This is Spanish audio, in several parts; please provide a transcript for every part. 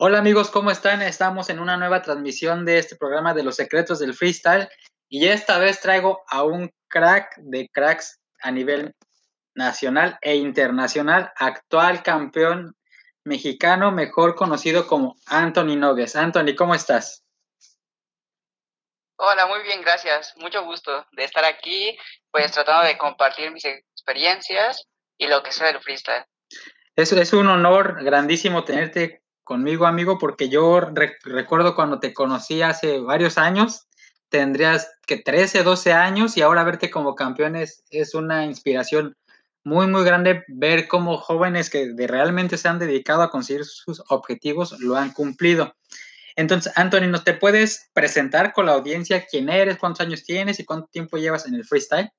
Hola amigos, ¿cómo están? Estamos en una nueva transmisión de este programa de los secretos del freestyle y esta vez traigo a un crack de cracks a nivel nacional e internacional, actual campeón mexicano, mejor conocido como Anthony Nogues. Anthony, ¿cómo estás? Hola, muy bien, gracias. Mucho gusto de estar aquí, pues tratando de compartir mis experiencias y lo que sé del freestyle. Es, es un honor grandísimo tenerte conmigo, amigo, porque yo recuerdo cuando te conocí hace varios años, tendrías que 13, 12 años y ahora verte como campeón es, una inspiración muy, muy grande ver cómo jóvenes que realmente se han dedicado a conseguir sus objetivos lo han cumplido. Entonces, Anthony, ¿nos te puedes presentar con la audiencia quién eres, cuántos años tienes y cuánto tiempo llevas en el freestyle?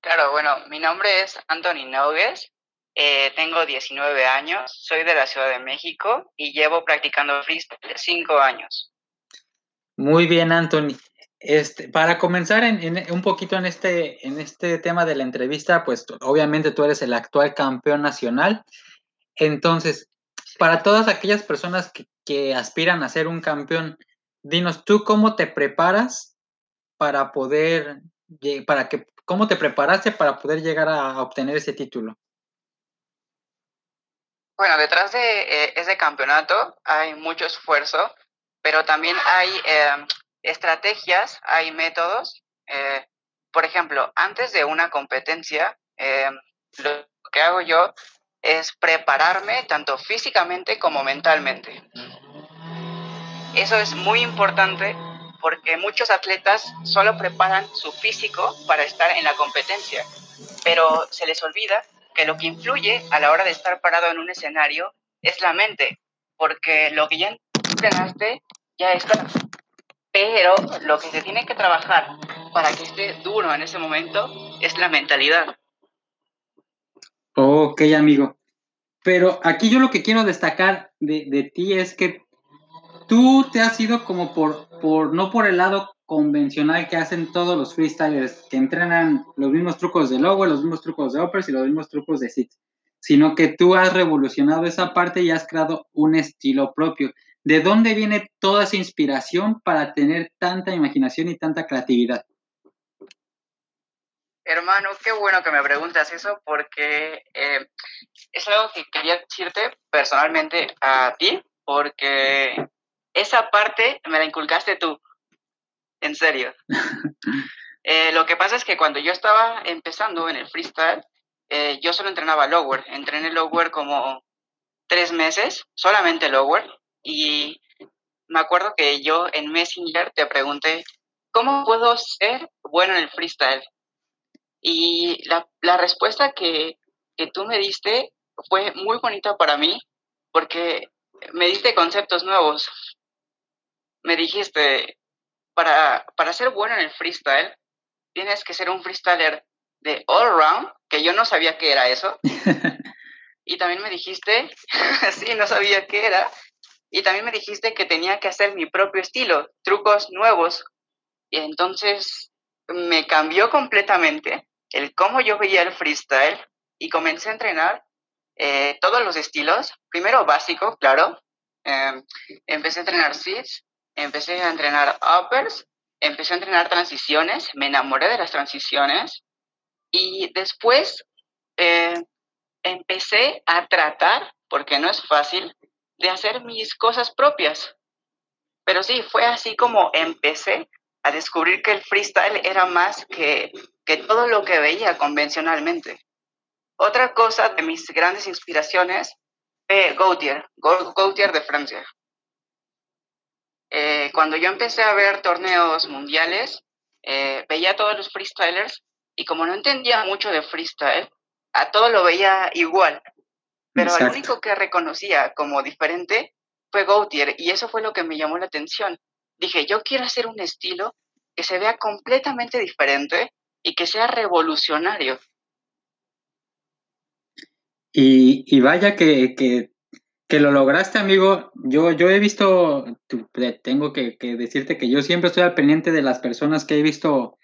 Claro, bueno, mi nombre es Anthony Nogues, eh, tengo 19 años, soy de la Ciudad de México y llevo practicando freestyle 5 años. Muy bien, Anthony. Este, para comenzar en, un poquito en este, en este tema de la entrevista, pues obviamente tú eres el actual campeón nacional. Entonces, para todas aquellas personas que, que aspiran a ser un campeón, dinos tú cómo te preparas para poder, para que, cómo te preparaste para poder llegar a obtener ese título. Bueno, detrás de eh, ese campeonato hay mucho esfuerzo, pero también hay em, estrategias, hay métodos. Eh, por ejemplo, antes de una competencia, em, lo que hago yo es prepararme tanto físicamente como mentalmente. Eso es muy importante porque muchos atletas solo preparan su físico para estar en la competencia, pero se les olvida que lo que influye a la hora de estar parado en un escenario es la mente, porque lo que ya entrenaste ya está. Pero lo que se tiene que trabajar para que esté duro en ese momento es la mentalidad. Ok, amigo. Pero aquí yo lo que quiero destacar de, de ti es que tú te has ido como por, por, no por el lado convencional que hacen todos los freestylers, que entrenan los mismos trucos de lower, los mismos trucos de uppers y los mismos trucos de sit, sino que tú has revolucionado esa parte y has creado un estilo propio. ¿De dónde viene toda esa inspiración para tener tanta imaginación y tanta creatividad? Hermano, qué bueno que me preguntas eso porque eh, es algo que quería decirte personalmente a ti, porque esa parte me la inculcaste tú en serio. Eh, lo que pasa es que cuando yo estaba empezando en el freestyle, eh, yo solo entrenaba lower. Entrené lower como tres meses, solamente lower. Y me acuerdo que yo en Messenger te pregunté, ¿cómo puedo ser bueno en el freestyle? Y la, la respuesta que, que tú me diste fue muy bonita para mí porque me diste conceptos nuevos. Me dijiste, para, para ser bueno en el freestyle, tienes que ser un freestyler de all round, que yo no sabía qué era eso. y también me dijiste, sí, no sabía qué era. Y también me dijiste que tenía que hacer mi propio estilo, trucos nuevos. Y entonces me cambió completamente el cómo yo veía el freestyle y comencé a entrenar eh, todos los estilos. Primero básico, claro. Em, empecé a entrenar sits, empecé a entrenar uppers, empecé a entrenar transiciones, me enamoré de las transiciones y después eh, empecé a tratar, porque no es fácil, de hacer mis cosas propias. Pero sí, fue así como empecé a descubrir que el freestyle era más que, que todo lo que veía convencionalmente. Otra cosa de mis grandes inspiraciones fue Gautier, Gautier de Francia. Eh, cuando yo empecé a ver torneos mundiales, eh, veía a todos los freestylers y como no entendía mucho de freestyle, a todo lo veía igual. Pero el único que reconocía como diferente fue Gautier y eso fue lo que me llamó la atención. Dije, yo quiero hacer un estilo que se vea completamente diferente y que sea revolucionario. Y, vaya que, que que lo lograste, amigo. Yo, yo he visto, tengo que, decirte que yo siempre estoy al pendiente de las personas que he visto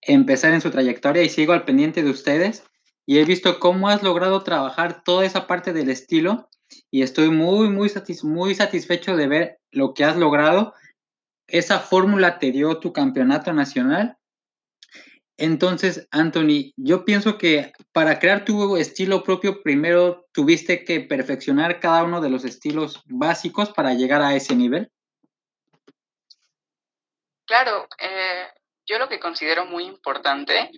empezar en su trayectoria y sigo al pendiente de ustedes. Y he visto cómo has logrado trabajar toda esa parte del estilo y estoy muy, muy, muy satisfecho de ver lo que has logrado. Esa fórmula te dio tu campeonato nacional. Entonces, Anthony, yo pienso que para crear tu estilo propio, primero tuviste que perfeccionar cada uno de los estilos básicos para llegar a ese nivel. Claro, eh, yo lo que considero muy importante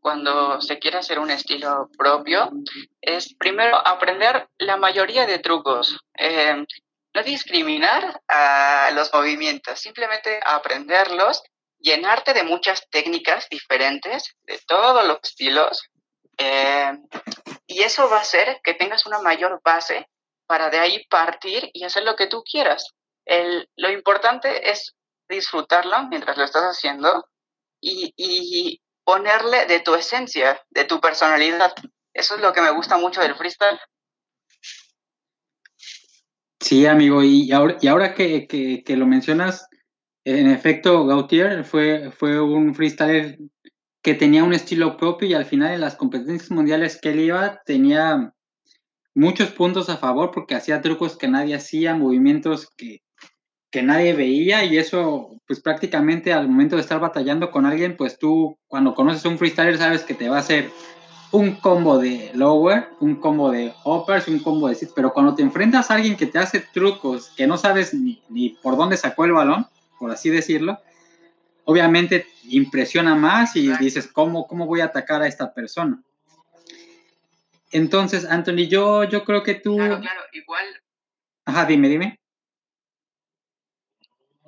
cuando se quiere hacer un estilo propio es primero aprender la mayoría de trucos. Eh, no discriminar a los movimientos, simplemente aprenderlos, llenarte de muchas técnicas diferentes, de todos los estilos, eh, y eso va a hacer que tengas una mayor base para de ahí partir y hacer lo que tú quieras. Lo importante es disfrutarlo mientras lo estás haciendo y, y ponerle de tu esencia, de tu personalidad. Eso es lo que me gusta mucho del freestyle. Sí, amigo, y ahora, y ahora que, que, lo mencionas, en efecto, Gautier fue, fue un freestyler que tenía un estilo propio y al final en las competencias mundiales que él iba tenía muchos puntos a favor porque hacía trucos que nadie hacía, movimientos que, que nadie veía y eso, pues prácticamente al momento de estar batallando con alguien, pues tú cuando conoces a un freestyler sabes que te va a hacer un combo de lower, un combo de uppers, un combo de sit, pero cuando te enfrentas a alguien que te hace trucos que no sabes ni, ni por dónde sacó el balón, por así decirlo, obviamente impresiona más y dices, ¿cómo, ¿cómo voy a atacar a esta persona? Entonces, Anthony, yo, yo creo que tú... Claro, claro, igual... Ajá, dime, dime.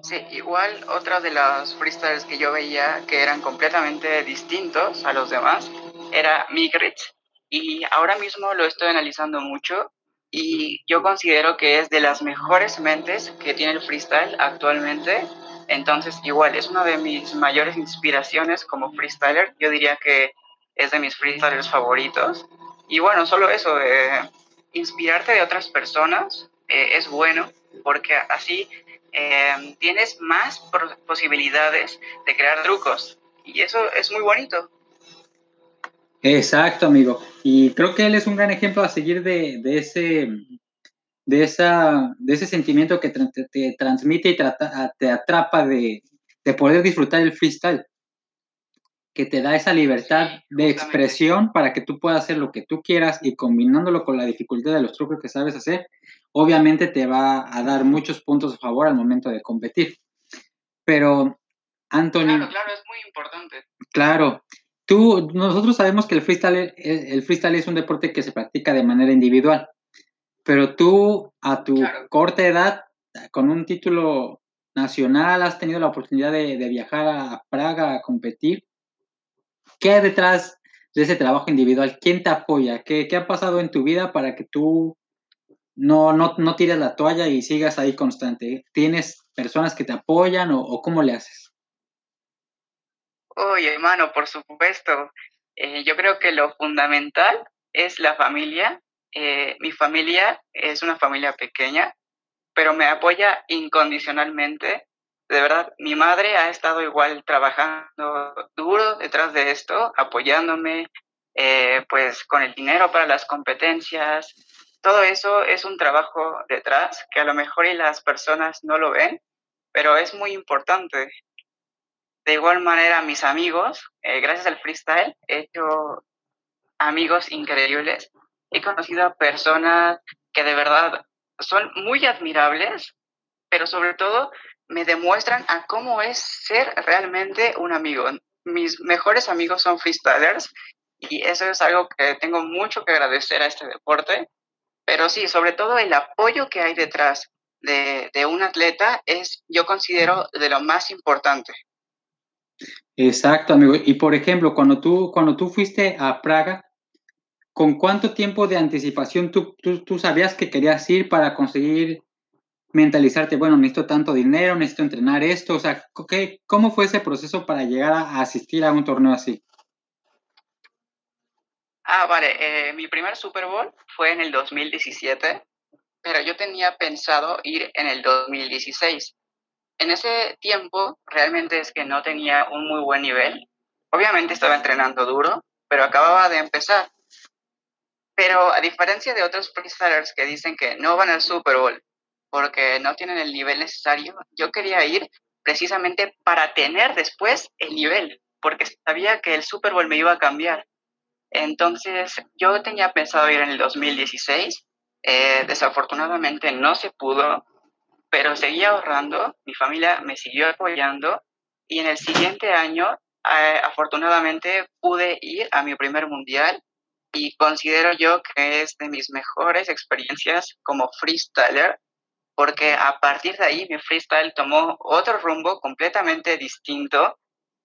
Sí, igual otra de las freestyles que yo veía que eran completamente distintos a los demás era Migritz y ahora mismo lo estoy analizando mucho y yo considero que es de las mejores mentes que tiene el freestyle actualmente. Entonces, igual, es una de mis mayores inspiraciones como freestyler. Yo diría que es de mis freestylers favoritos. Y bueno, solo eso, eh, inspirarte de otras personas eh, es bueno porque así Em, tienes más posibilidades de crear trucos. Y eso es muy bonito. Exacto, amigo. Y creo que él es un gran ejemplo a seguir de, ese, de, esa, de ese sentimiento que te, transmite y te atrapa de, de, poder disfrutar el freestyle, que te da esa libertad de expresión para que tú puedas hacer lo que tú quieras y combinándolo con la dificultad de los trucos que sabes hacer, obviamente te va a dar muchos puntos a favor al momento de competir. Pero, Anthony... Claro, claro, es muy importante. Claro. Tú, nosotros sabemos que el freestyle, el freestyle es un deporte que se practica de manera individual, pero tú a tu corta edad, con un título nacional, has tenido la oportunidad de, viajar a Praga a competir. ¿Qué hay detrás de ese trabajo individual? ¿Quién te apoya? ¿Qué, ¿Qué, ha pasado en tu vida para que tú no, no, no tires la toalla y sigas ahí constante. ¿Tienes personas que te apoyan o, cómo le haces? Oye, hermano, por supuesto. Eh, yo creo que lo fundamental es la familia. Eh, mi familia es una familia pequeña, pero me apoya incondicionalmente. De verdad, mi madre ha estado igual trabajando duro detrás de esto, apoyándome, eh, pues con el dinero para las competencias, todo eso es un trabajo detrás que a lo mejor y las personas no lo ven, pero es muy importante. De igual manera, mis amigos, eh, gracias al freestyle, he hecho amigos increíbles. He conocido a personas que de verdad son muy admirables, pero sobre todo me demuestran a cómo es ser realmente un amigo. Mis mejores amigos son freestylers y eso es algo que tengo mucho que agradecer a este deporte pero sí, sobre todo el apoyo que hay detrás de, un atleta es, yo considero, de lo más importante. Exacto, amigo. Y por ejemplo, cuando tú, cuando tú fuiste a Praga, ¿con cuánto tiempo de anticipación tú, tú, sabías que querías ir para conseguir mentalizarte, bueno, necesito tanto dinero, necesito entrenar esto? O sea, ¿qué, ¿cómo fue ese proceso para llegar a asistir a un torneo así? Ah, vale. Eh, mi primer Super Bowl fue en el 2017, pero yo tenía pensado ir en el 2016. En ese tiempo realmente es que no tenía un muy buen nivel. Obviamente estaba entrenando duro, pero acababa de empezar. Pero a diferencia de otros freestylers que dicen que no van al Super Bowl porque no tienen el nivel necesario, yo quería ir precisamente para tener después el nivel, porque sabía que el Super Bowl me iba a cambiar. Entonces, yo tenía pensado ir en el 2016. Eh, desafortunadamente no se pudo, pero seguí ahorrando, mi familia me siguió apoyando y en el siguiente año, eh, afortunadamente, pude ir a mi primer mundial y considero yo que es de mis mejores experiencias como freestyler, porque a partir de ahí mi freestyle tomó otro rumbo completamente distinto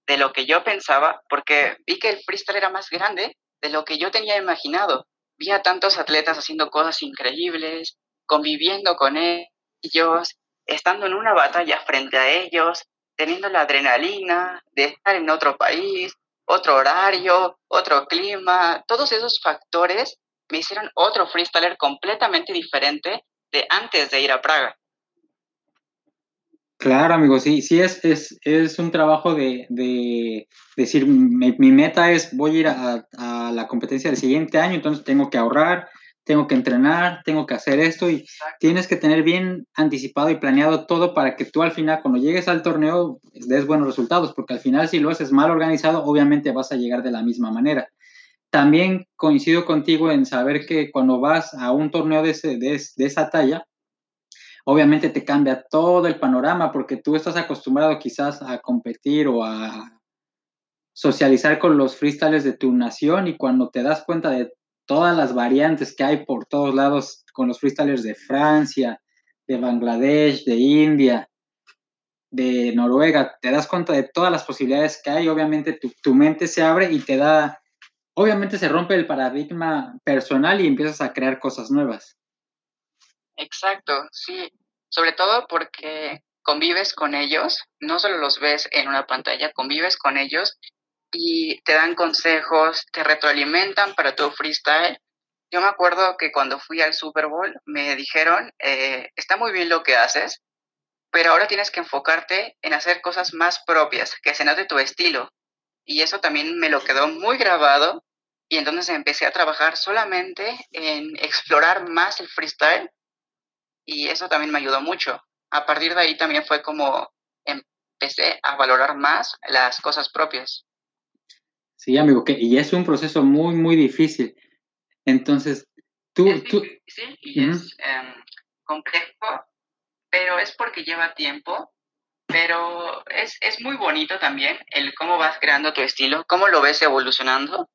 de lo que yo pensaba, porque vi que el freestyle era más grande de lo que yo tenía imaginado. Vi a tantos atletas haciendo cosas increíbles, conviviendo con ellos, estando en una batalla frente a ellos, teniendo la adrenalina de estar en otro país, otro horario, otro clima, todos esos factores me hicieron otro freestyler completamente diferente de antes de ir a Praga. Claro, amigo, sí, sí es, es, es un trabajo de, decir, mi, meta es voy a ir a, a, la competencia del siguiente año, entonces tengo que ahorrar, tengo que entrenar, tengo que hacer esto y tienes que tener bien anticipado y planeado todo para que tú al final, cuando llegues al torneo, des buenos resultados, porque al final si lo haces mal organizado, obviamente vas a llegar de la misma manera. También coincido contigo en saber que cuando vas a un torneo de, ese, de, de esa talla, obviamente te cambia todo el panorama porque tú estás acostumbrado quizás a competir o a socializar con los freestyles de tu nación y cuando te das cuenta de todas las variantes que hay por todos lados con los freestylers de Francia, de Bangladesh, de India, de Noruega, te das cuenta de todas las posibilidades que hay, obviamente tu, tu mente se abre y te da, obviamente se rompe el paradigma personal y empiezas a crear cosas nuevas. Exacto, sí, sobre todo porque convives con ellos, no solo los ves en una pantalla, convives con ellos y te dan consejos, te retroalimentan para tu freestyle. Yo me acuerdo que cuando fui al Super Bowl me dijeron, eh, está muy bien lo que haces, pero ahora tienes que enfocarte en hacer cosas más propias, que se note tu estilo. Y eso también me lo quedó muy grabado y entonces empecé a trabajar solamente en explorar más el freestyle y eso también me ayudó mucho. A partir de ahí también fue como empecé a valorar más las cosas propias. Sí, amigo, que, y es un proceso muy, muy difícil. Entonces, tú... tú... Sí, y es em, complejo, pero es porque lleva tiempo, pero es, es muy bonito también el cómo vas creando tu estilo, cómo lo ves evolucionando.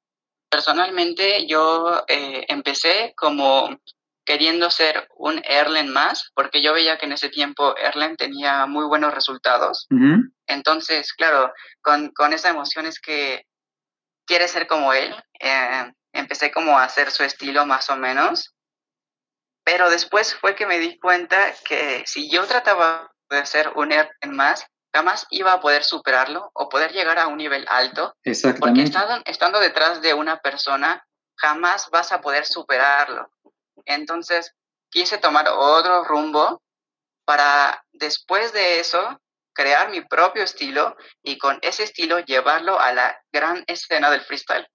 Personalmente, yo eh, empecé como queriendo ser un Erlen más, porque yo veía que en ese tiempo Erlen tenía muy buenos resultados. Entonces, claro, con, con, esa emoción es que quiere ser como él. Eh, empecé como a hacer su estilo más o menos. Pero después fue que me di cuenta que si yo trataba de hacer un Erlen más, jamás iba a poder superarlo o poder llegar a un nivel alto. Porque estando, estando detrás de una persona, jamás vas a poder superarlo. Entonces, quise tomar otro rumbo para después de eso crear mi propio estilo y con ese estilo llevarlo a la gran escena del freestyle.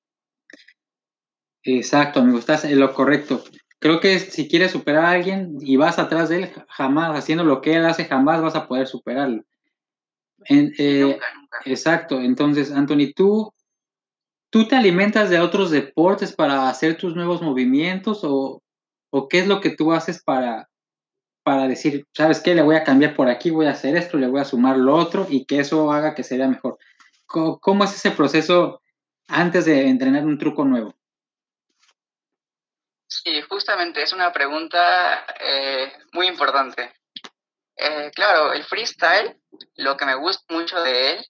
Exacto, amigo, estás en lo correcto. Creo que si quieres superar a alguien y vas atrás de él, jamás, haciendo lo que él hace, jamás vas a poder superarlo. Eh, exacto, entonces, Anthony, tú, ¿tú te alimentas de otros deportes para hacer tus nuevos movimientos o, ¿O qué es lo que tú haces para, para decir, sabes qué, le voy a cambiar por aquí, voy a hacer esto, le voy a sumar lo otro y que eso haga que sea mejor? ¿Cómo, es ese proceso antes de entrenar un truco nuevo? Sí, justamente es una pregunta eh, muy importante. Eh, claro, el freestyle, lo que me gusta mucho de él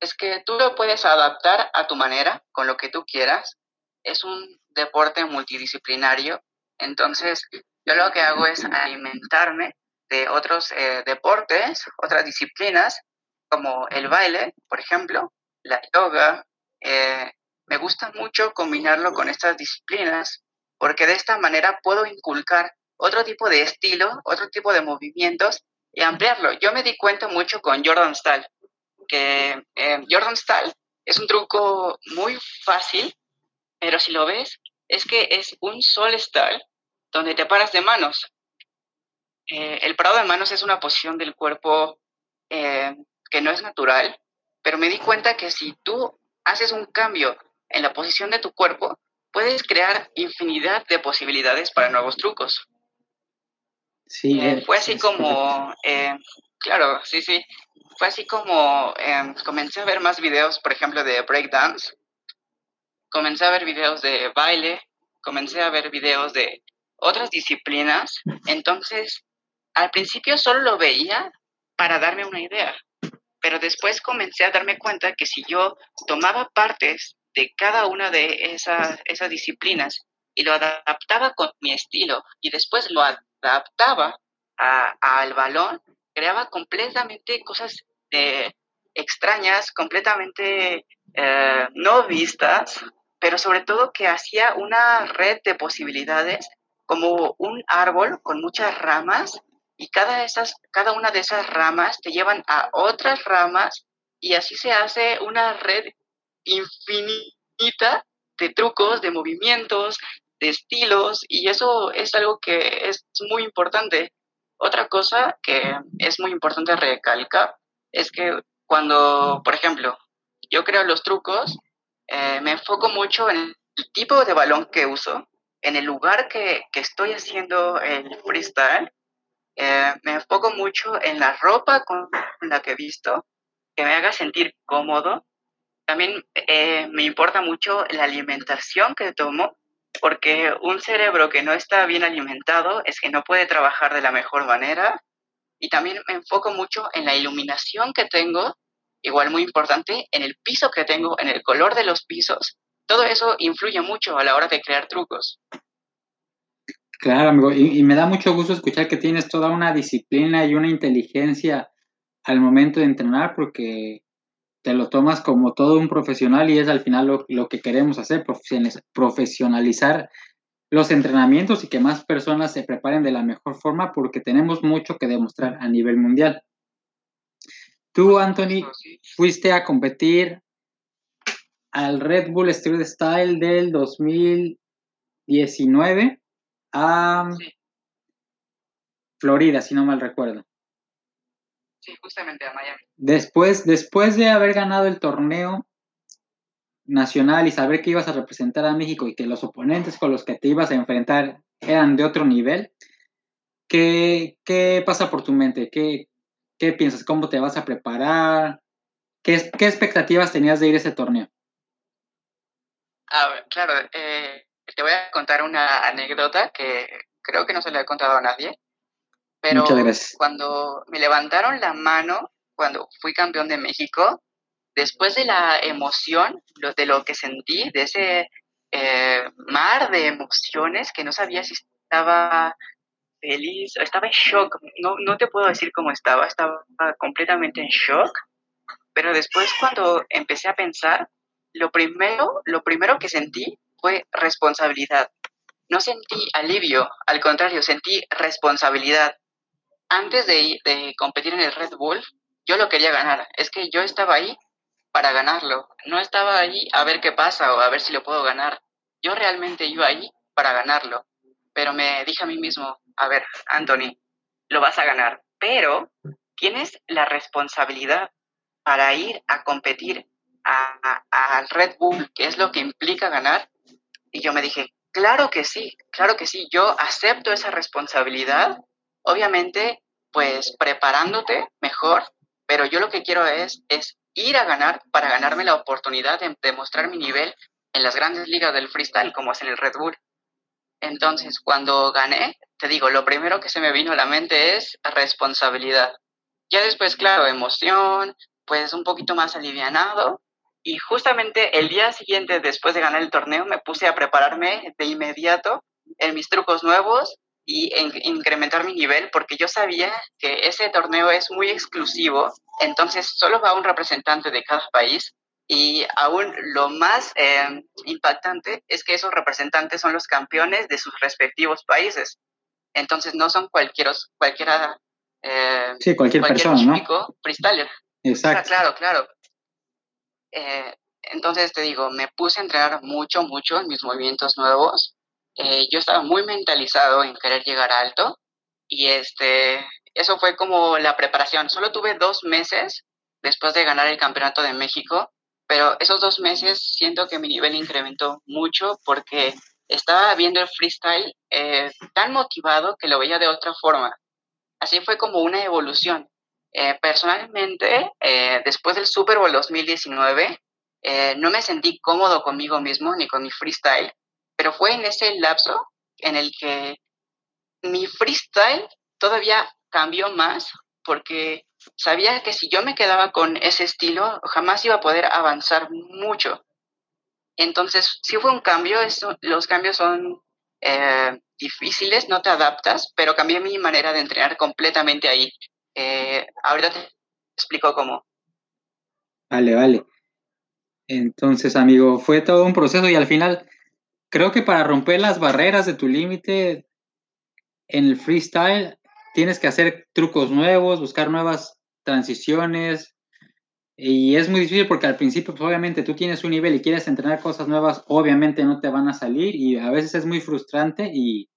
es que tú lo puedes adaptar a tu manera, con lo que tú quieras. Es un deporte multidisciplinario entonces, yo lo que hago es alimentarme de otros eh, deportes, otras disciplinas, como el baile, por ejemplo, la yoga. Eh, me gusta mucho combinarlo con estas disciplinas porque de esta manera puedo inculcar otro tipo de estilo, otro tipo de movimientos y ampliarlo. Yo me di cuenta mucho con Jordan Style, que eh, Jordan Style es un truco muy fácil, pero si lo ves, es que es un sol style donde te paras de manos. Eh, el parado de manos es una posición del cuerpo eh, que no es natural, pero me di cuenta que si tú haces un cambio en la posición de tu cuerpo, puedes crear infinidad de posibilidades para nuevos trucos. Sí, eh, fue así como, claro, sí, sí, fue así como em, comencé a ver más videos, por ejemplo, de breakdance, comencé a ver videos de baile, comencé a ver videos de otras disciplinas, entonces al principio solo lo veía para darme una idea, pero después comencé a darme cuenta que si yo tomaba partes de cada una de esas, esas disciplinas y lo adaptaba con mi estilo y después lo adaptaba al balón, creaba completamente cosas eh, extrañas, completamente eh, no vistas, pero sobre todo que hacía una red de posibilidades como un árbol con muchas ramas y cada, esas, cada una de esas ramas te llevan a otras ramas y así se hace una red infinita de trucos, de movimientos, de estilos y eso es algo que es muy importante. Otra cosa que es muy importante recalcar es que cuando, por ejemplo, yo creo los trucos, eh, me enfoco mucho en el tipo de balón que uso, en el lugar que, que estoy haciendo el freestyle, eh, me enfoco mucho en la ropa con la que visto, que me haga sentir cómodo. También eh, me importa mucho la alimentación que tomo, porque un cerebro que no está bien alimentado es que no puede trabajar de la mejor manera. Y también me enfoco mucho en la iluminación que tengo, igual muy importante, en el piso que tengo, en el color de los pisos. Todo eso influye mucho a la hora de crear trucos. Claro, amigo, y, me da mucho gusto escuchar que tienes toda una disciplina y una inteligencia al momento de entrenar, porque te lo tomas como todo un profesional y es al final lo, lo que queremos hacer, profesionalizar los entrenamientos y que más personas se preparen de la mejor forma porque tenemos mucho que demostrar a nivel mundial. Tú, Anthony, fuiste a competir al Red Bull Street Style del 2019 a Florida, si no mal recuerdo. Sí, justamente a Miami. Después, después de haber ganado el torneo nacional y saber que ibas a representar a México y que los oponentes con los que te ibas a enfrentar eran de otro nivel, ¿qué, qué pasa por tu mente? ¿Qué, ¿Qué piensas? ¿Cómo te vas a preparar? ¿Qué, qué expectativas tenías de ir a ese torneo? Claro, eh, te voy a contar una anécdota que creo que no se le he contado a nadie, pero cuando me levantaron la mano, cuando fui campeón de México, después de la emoción, de lo que sentí, de ese eh, mar de emociones que no sabía si estaba feliz, estaba en shock, no, no te puedo decir cómo estaba, estaba completamente en shock, pero después cuando empecé a pensar, lo primero, lo primero que sentí fue responsabilidad. No sentí alivio, al contrario, sentí responsabilidad. Antes de, de competir en el Red Bull, yo lo quería ganar. Es que yo estaba ahí para ganarlo. No estaba ahí a ver qué pasa o a ver si lo puedo ganar. Yo realmente iba ahí para ganarlo. Pero me dije a mí mismo, a ver, Anthony, lo vas a ganar. Pero tienes la responsabilidad para ir a competir al Red Bull, que es lo que implica ganar, y yo me dije, claro que sí, claro que sí, yo acepto esa responsabilidad, obviamente, pues preparándote mejor, pero yo lo que quiero es, es ir a ganar para ganarme la oportunidad de demostrar mi nivel en las grandes ligas del freestyle, como es en el Red Bull. Entonces, cuando gané, te digo, lo primero que se me vino a la mente es responsabilidad. Ya después, claro, emoción, pues un poquito más alivianado, y justamente el día siguiente, después de ganar el torneo, me puse a prepararme de inmediato en mis trucos nuevos y en incrementar mi nivel porque yo sabía que ese torneo es muy exclusivo, entonces solo va un representante de cada país y aún lo más eh, impactante es que esos representantes son los campeones de sus respectivos países. Entonces no son cualquiera, cualquiera eh, sí, cualquier, persona, ¿no? freestyler. Exacto. Claro, claro. Eh, entonces te digo, me puse a entrenar mucho, mucho en mis movimientos nuevos. Eh, yo estaba muy mentalizado en querer llegar alto y este, eso fue como la preparación. Solo tuve dos meses después de ganar el Campeonato de México, pero esos dos meses siento que mi nivel incrementó mucho porque estaba viendo el freestyle eh, tan motivado que lo veía de otra forma. Así fue como una evolución. Eh, personalmente, eh, después del Super Bowl 2019, no me sentí cómodo conmigo mismo ni con mi freestyle, pero fue en ese lapso en el que mi freestyle todavía cambió más porque sabía que si yo me quedaba con ese estilo, jamás iba a poder avanzar mucho. Entonces, sí fue un cambio, los cambios son eh, difíciles, no te adaptas, pero cambié mi manera de entrenar completamente ahí. Eh, ahorita te explico cómo. Vale, vale. Entonces, amigo, fue todo un proceso y al final creo que para romper las barreras de tu límite en el freestyle tienes que hacer trucos nuevos, buscar nuevas transiciones, y es muy difícil porque al principio, pues, obviamente, tú tienes un nivel y quieres entrenar cosas nuevas, obviamente no te van a salir y a veces es muy frustrante y,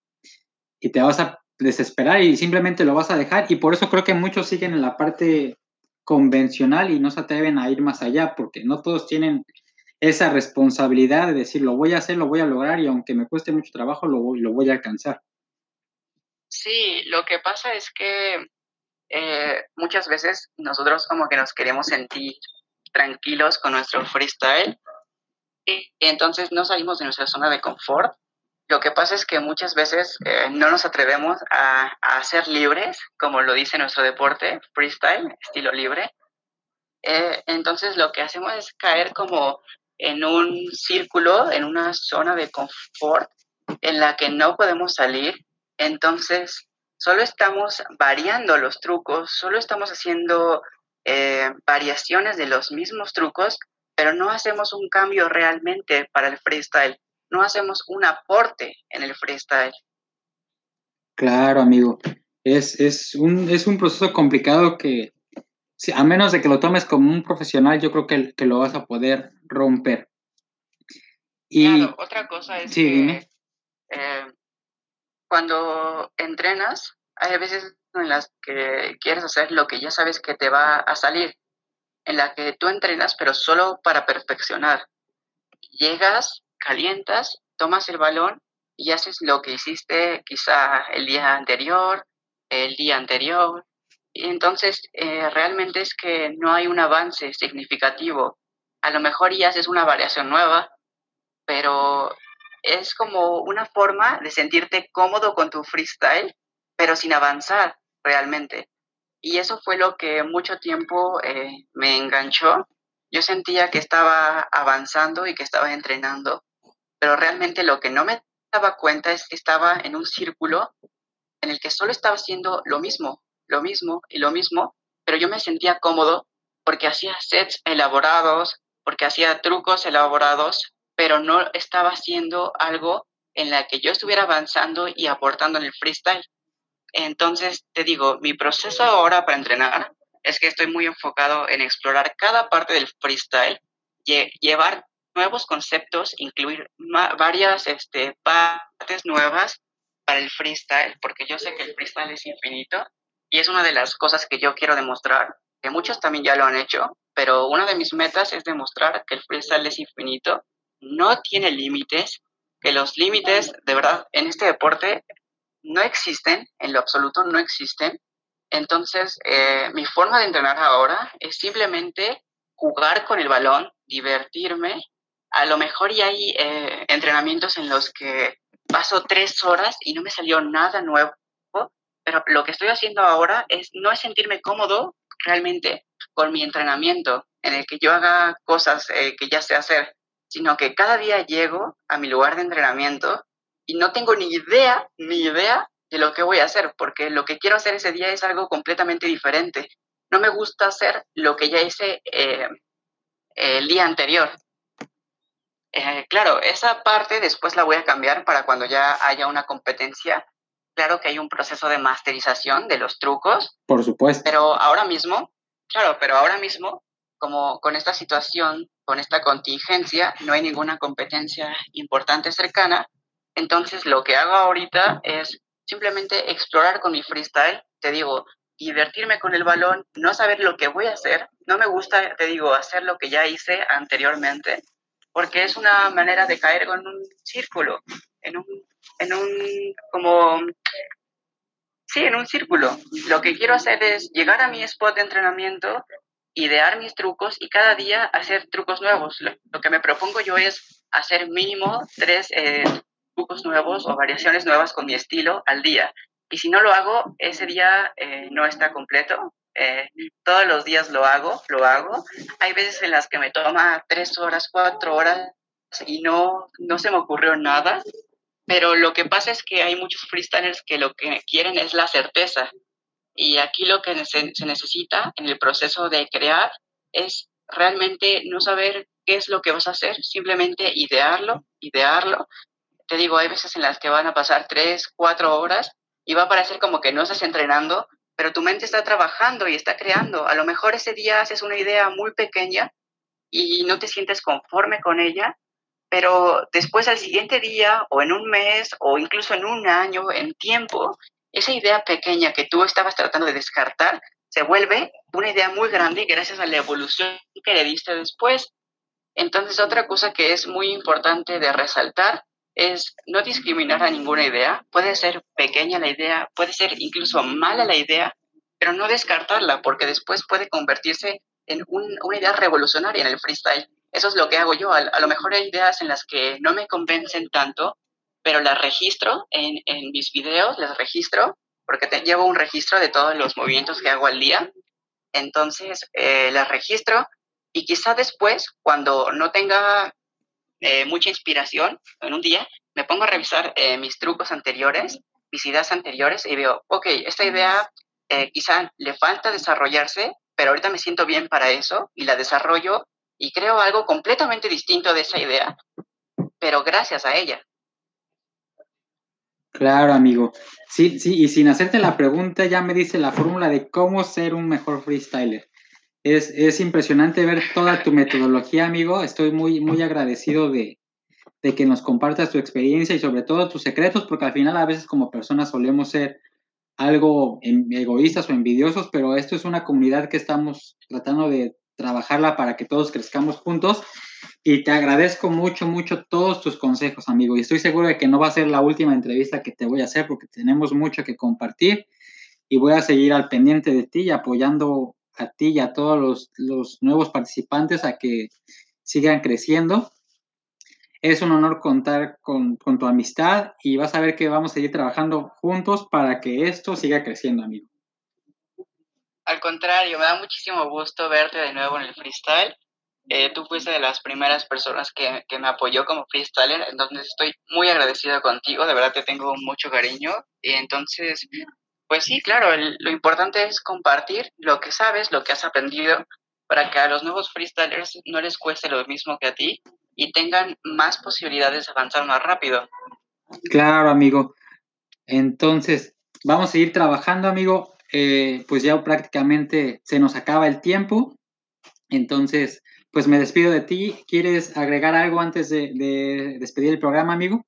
y te vas a desesperar y simplemente lo vas a dejar. Y por eso creo que muchos siguen en la parte convencional y no se atreven a ir más allá porque no todos tienen esa responsabilidad de decir, lo voy a hacer, lo voy a lograr y aunque me cueste mucho trabajo, lo voy, lo voy a alcanzar. Sí, lo que pasa es que eh, muchas veces nosotros como que nos queremos sentir tranquilos con nuestro freestyle y entonces no salimos de nuestra zona de confort. Lo que pasa es que muchas veces eh, no nos atrevemos a, a, ser libres, como lo dice nuestro deporte, freestyle, estilo libre. Eh, entonces lo que hacemos es caer como en un círculo, en una zona de confort en la que no podemos salir. Entonces solo estamos variando los trucos, solo estamos haciendo eh, variaciones de los mismos trucos, pero no hacemos un cambio realmente para el freestyle, no hacemos un aporte en el freestyle. Claro, amigo. Es, es, un, es un proceso complicado que, a menos de que lo tomes como un profesional, yo creo que, que lo vas a poder romper. Y, otra cosa es que eh, cuando entrenas, hay veces en las que quieres hacer lo que ya sabes que te va a salir, en la que tú entrenas, pero solo para perfeccionar. Llegas, calientas, tomas el balón y haces lo que hiciste quizá el día anterior, el día anterior. Y entonces, eh, realmente es que no hay un avance significativo. A lo mejor ya haces una variación nueva, pero es como una forma de sentirte cómodo con tu freestyle, pero sin avanzar realmente. Y eso fue lo que mucho tiempo eh, me enganchó. Yo sentía que estaba avanzando y que estaba entrenando, pero realmente lo que no me daba cuenta es que estaba en un círculo en el que solo estaba haciendo lo mismo, lo mismo y lo mismo, pero yo me sentía cómodo porque hacía sets elaborados, porque hacía trucos elaborados, pero no estaba haciendo algo en la que yo estuviera avanzando y aportando en el freestyle. Entonces, te digo, mi proceso ahora para entrenar es que estoy muy enfocado en explorar cada parte del freestyle, llevar nuevos conceptos, incluir varias este, partes nuevas para el freestyle, porque yo sé que el freestyle es infinito y es una de las cosas que yo quiero demostrar, que muchos también ya lo han hecho, pero una de mis metas es demostrar que el freestyle es infinito no tiene límites, que los límites de verdad en este deporte no existen, en lo absoluto no existen. Entonces, eh, mi forma de entrenar ahora es simplemente jugar con el balón, divertirme. A lo mejor ya hay eh, entrenamientos en los que paso tres horas y no me salió nada nuevo, pero lo que estoy haciendo ahora es no es sentirme cómodo realmente con mi entrenamiento, en el que yo haga cosas eh, que ya sé hacer, sino que cada día llego a mi lugar de entrenamiento y no tengo ni idea, ni idea de lo que voy a hacer, porque lo que quiero hacer ese día es algo completamente diferente. No me gusta hacer lo que ya hice eh, el día anterior. Eh, claro, esa parte después la voy a cambiar para cuando ya haya una competencia. Claro que hay un proceso de masterización de los trucos. Por supuesto. Pero ahora mismo, claro, pero ahora mismo, como con esta situación con esta contingencia, no hay ninguna competencia importante cercana. Entonces lo que hago ahorita es simplemente explorar con mi freestyle. Te digo, divertirme con el balón, no saber lo que voy a hacer. No me gusta, te digo, hacer lo que ya hice anteriormente, porque es una manera de caer en un círculo, en un, en un, como, sí, en un círculo. Lo que quiero hacer es llegar a mi spot de entrenamiento, idear mis trucos y cada día hacer trucos nuevos. Lo, que me propongo yo es hacer mínimo tres eh, trucos nuevos o variaciones nuevas con mi estilo al día. Y si no lo hago, ese día eh, no está completo. Eh, todos los días lo hago, lo hago. Hay veces en las que me toma tres horas, cuatro horas y no, no se me ocurrió nada. Pero lo que pasa es que hay muchos freestylers que lo que quieren es la certeza. Y aquí lo que se, se necesita en el proceso de crear es realmente no saber qué es lo que vas a hacer, simplemente idearlo, idearlo. Te digo, hay veces en las que van a pasar tres, cuatro horas y va a parecer como que no estás entrenando, pero tu mente está trabajando y está creando. A lo mejor ese día haces una idea muy pequeña y no te sientes conforme con ella, pero después al siguiente día o en un mes o incluso en un año, en tiempo, esa idea pequeña que tú estabas tratando de descartar se vuelve una idea muy grande gracias a la evolución que le diste después. Entonces, otra cosa que es muy importante de resaltar es no discriminar a ninguna idea. Puede ser pequeña la idea, puede ser incluso mala la idea, pero no descartarla porque después puede convertirse en una idea revolucionaria en el freestyle. Eso es lo que hago yo. A, lo mejor hay ideas en las que no me convencen tanto, pero las registro en, en mis videos, las registro, porque te llevo un registro de todos los movimientos que hago al día. Entonces, eh, las registro y quizá después, cuando no tenga eh, mucha inspiración en un día, me pongo a revisar eh, mis trucos anteriores, mis ideas anteriores y veo, ok, esta idea eh, quizá le falta desarrollarse, pero ahorita me siento bien para eso y la desarrollo y creo algo completamente distinto de esa idea, pero gracias a ella. Claro, amigo. Sí, sí, y sin hacerte la pregunta, ya me dice la fórmula de cómo ser un mejor freestyler. Es, es impresionante ver toda tu metodología, amigo. Estoy muy, muy agradecido de, de que nos compartas tu experiencia y sobre todo tus secretos, porque al final a veces como personas solemos ser algo egoístas o envidiosos, pero esto es una comunidad que estamos tratando de trabajarla para que todos crezcamos juntos y te agradezco mucho, mucho todos tus consejos, amigo. Y estoy seguro de que no va a ser la última entrevista que te voy a hacer porque tenemos mucho que compartir y voy a seguir al pendiente de ti y apoyando a ti y a todos los, los nuevos participantes a que sigan creciendo. Es un honor contar con, con, tu amistad y vas a ver que vamos a seguir trabajando juntos para que esto siga creciendo, amigo. Al contrario, me da muchísimo gusto verte de nuevo en el freestyle eh, tú fuiste de las primeras personas que, que, me apoyó como freestyler, entonces estoy muy agradecido contigo, de verdad te tengo mucho cariño. Y entonces, pues sí, claro, lo importante es compartir lo que sabes, lo que has aprendido, para que a los nuevos freestylers no les cueste lo mismo que a ti y tengan más posibilidades de avanzar más rápido. Claro, amigo. Entonces, vamos a seguir trabajando, amigo. Eh, pues ya prácticamente se nos acaba el tiempo. Entonces, pues me despido de ti. ¿Quieres agregar algo antes de, despedir el programa, amigo?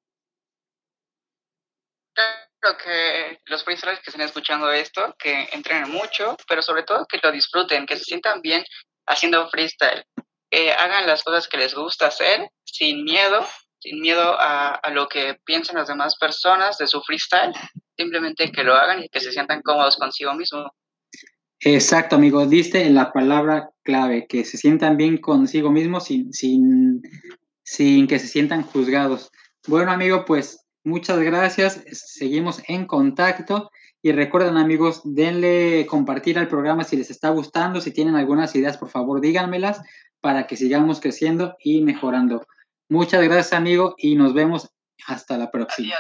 Claro que los freestylers que estén escuchando esto, que entrenen mucho, pero sobre todo que lo disfruten, que se sientan bien haciendo freestyle, que hagan las cosas que les gusta hacer sin miedo, sin miedo a, a lo que piensen las demás personas de su freestyle, simplemente que lo hagan y que se sientan cómodos consigo mismo. Exacto, amigo. Diste en la palabra clave, que se sientan bien consigo mismos sin, sin, sin que se sientan juzgados. Bueno, amigo, pues muchas gracias. Seguimos en contacto. Y recuerden, amigos, denle compartir al programa si les está gustando. Si tienen algunas ideas, por favor, díganmelas para que sigamos creciendo y mejorando. Muchas gracias, amigo, y nos vemos hasta la próxima.